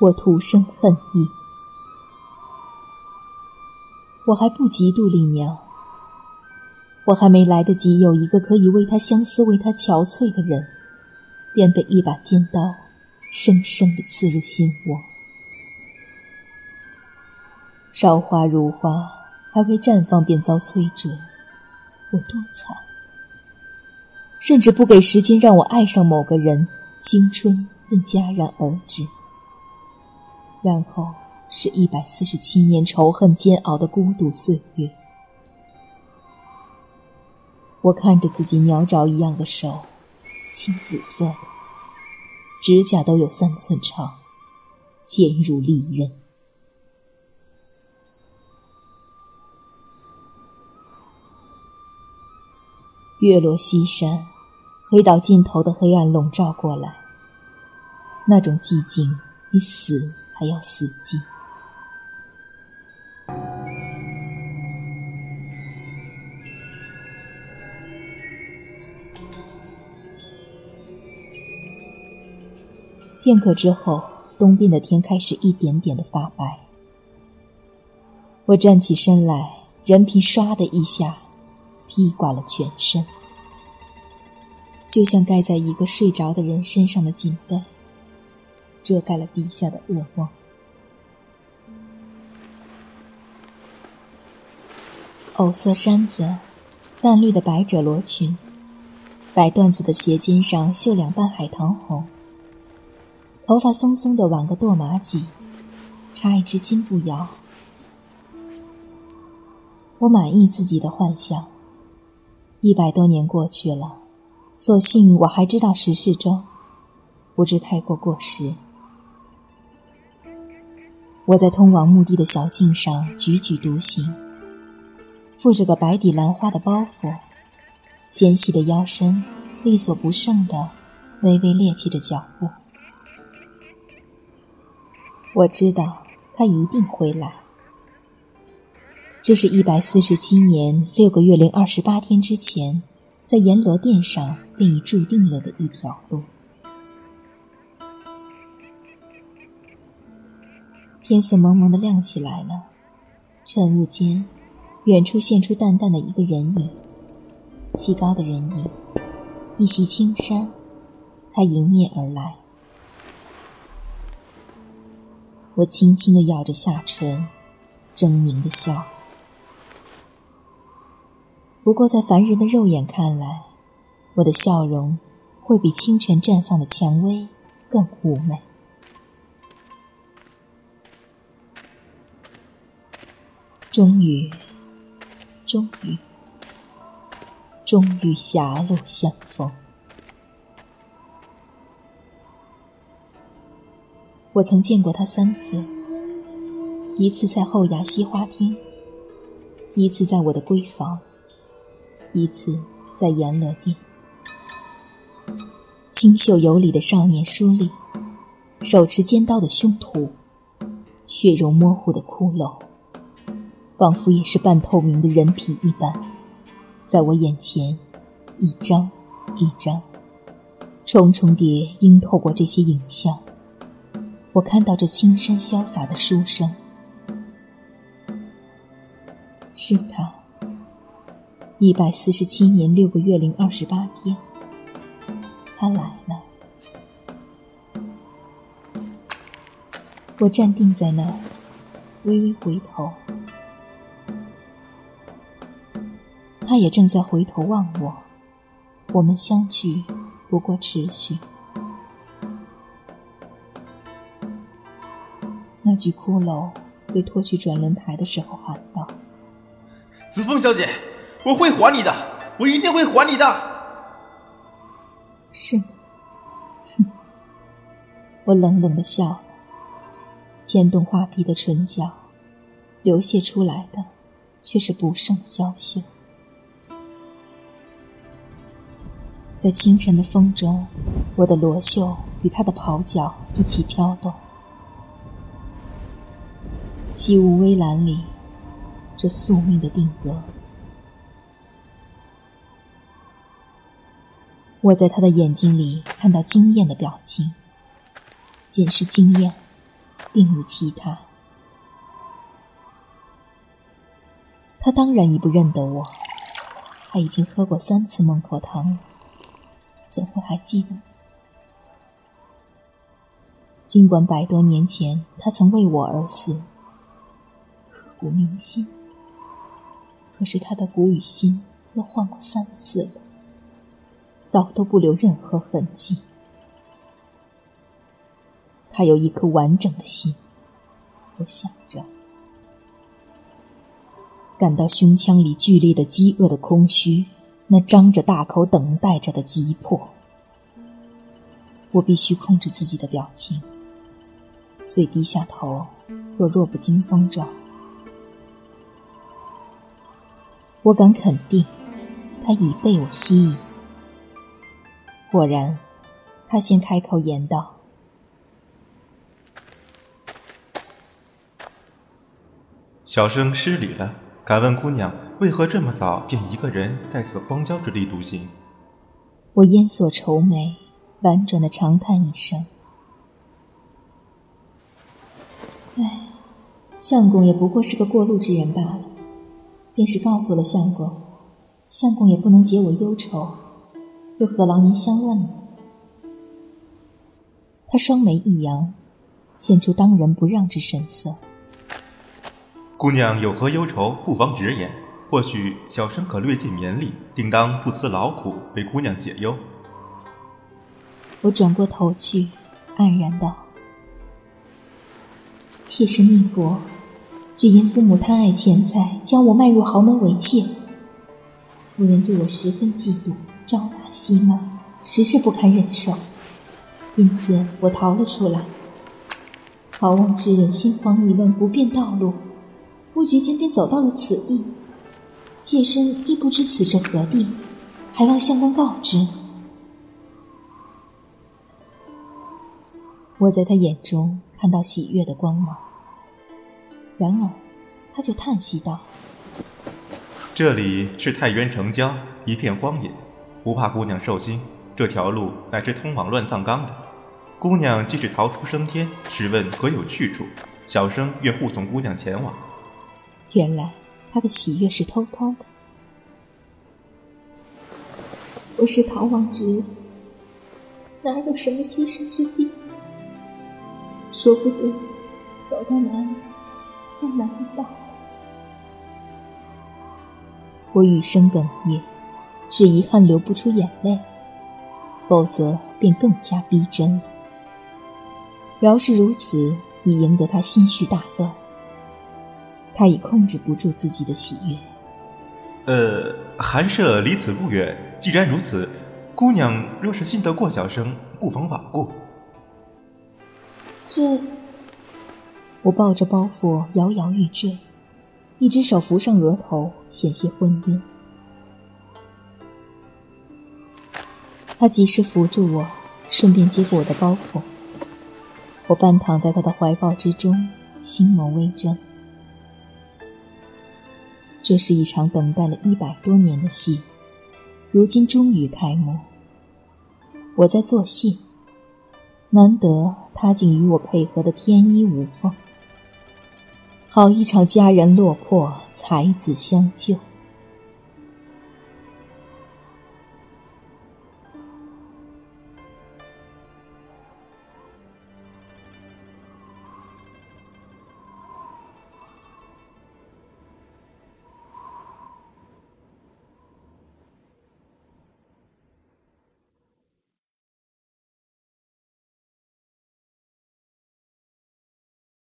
我徒生恨意。我还不及杜丽娘，我还没来得及有一个可以为她相思、为她憔悴的人，便被一把尖刀生生地刺入心窝。韶华如花，还未绽放便遭摧折，我多惨！甚至不给时间让我爱上某个人，青春便戛然而止。然后是一百四十七年仇恨煎熬的孤独岁月。我看着自己鸟爪一样的手，青紫色的，指甲都有三寸长，尖如利刃。月落西山，黑岛尽头的黑暗笼罩过来，那种寂静比死还要死寂。片刻之后，东边的天开始一点点的发白。我站起身来，人皮唰的一下。披挂了全身，就像盖在一个睡着的人身上的锦被，遮盖了地下的噩梦。藕色衫子，淡绿的百褶罗裙，白缎子的鞋尖上绣两瓣海棠红。头发松松的挽个堕马髻，插一只金步摇。我满意自己的幻想。一百多年过去了，所幸我还知道时事中，不知太过过时。我在通往墓地的小径上踽踽独行，负着个白底兰花的包袱，纤细的腰身，利索不胜的微微趔趄着脚步。我知道他一定会来。这是一百四十七年六个月零二十八天之前，在阎罗殿上便已注定了的一条路。天色蒙蒙的亮起来了，晨雾间，远处现出淡淡的一个人影，细高的人影，一袭青衫，才迎面而来。我轻轻的咬着下唇，狰狞的笑。不过，在凡人的肉眼看来，我的笑容会比清晨绽放的蔷薇更妩媚。终于，终于，终于狭路相逢。我曾见过他三次，一次在后衙西花厅，一次在我的闺房。一次在阎罗殿，清秀有礼的少年书吏，手持尖刀的凶徒，血肉模糊的骷髅，仿佛也是半透明的人皮一般，在我眼前一张一张，重重叠映透过这些影像，我看到这轻声潇洒的书生，是他。一百四十七年六个月零二十八天，他来了。我站定在那儿，微微回头，他也正在回头望我。我们相聚不过持续。那具骷髅被拖去转轮台的时候喊道：“子枫小姐。”我会还你的，我一定会还你的。是吗？哼！我冷冷的笑了，牵动画皮的唇角，流泻出来的却是不胜的娇羞。在清晨的风中，我的罗袖与他的袍角一起飘动。细雾微澜里，这宿命的定格。我在他的眼睛里看到惊艳的表情，仅是惊艳，并无其他。他当然已不认得我，他已经喝过三次孟婆汤了，怎会还记得？尽管百多年前他曾为我而死，刻骨铭心，可是他的骨与心都换过三次了，早都不留任何痕迹。他有一颗完整的心，我想着，感到胸腔里剧烈的饥饿的空虚，那张着大口等待着的急迫。我必须控制自己的表情。遂低下头，做弱不禁风状。我敢肯定，他已被我吸引。果然，他先开口言道：“小生失礼了，敢问姑娘为何这么早便一个人在此荒郊之地独行？”我烟锁愁眉，婉转的长叹一声。唉，相公也不过是个过路之人罢了。便是告诉了相公，相公也不能解我忧愁，又何劳您相问呢？他双眉一扬，现出当仁不让之神色。姑娘有何忧愁，不妨直言，或许小生可略尽绵力，定当不辞劳苦为姑娘解忧。我转过头去，黯然道。妾身命薄，只因父母贪爱钱财，将我卖入豪门为妾。夫人对我十分嫉妒，朝打夕骂，实是不堪忍受。因此我逃了出来。逃亡之人心慌意乱，不辨道路，不觉间便走到了此地。妾身亦不知此是何地，还望相公告知。我在他眼中看到喜悦的光芒，然而他就叹息道：“这里是太原城郊，一片荒野，不怕姑娘受惊。这条路乃是通往乱葬岗的。姑娘即使逃出升天，试问何有去处？小生愿护送姑娘前往。”原来他的喜悦是偷偷的。我是逃亡之人，哪有什么栖身之地？说不定走到哪里就难以到。我语声哽咽，只遗憾流不出眼泪，否则便更加逼真了。饶是如此，已赢得他心绪大乱。他已控制不住自己的喜悦。呃，寒舍离此不远，既然如此，姑娘若是信得过小生，不妨往过。这，我抱着包袱摇摇欲坠，一只手扶上额头，险些昏晕。他及时扶住我，顺便接过我的包袱。我半躺在他的怀抱之中，心眸微睁。这是一场等待了一百多年的戏，如今终于开幕。我在做戏。难得他竟与我配合的天衣无缝，好一场佳人落魄，才子相救。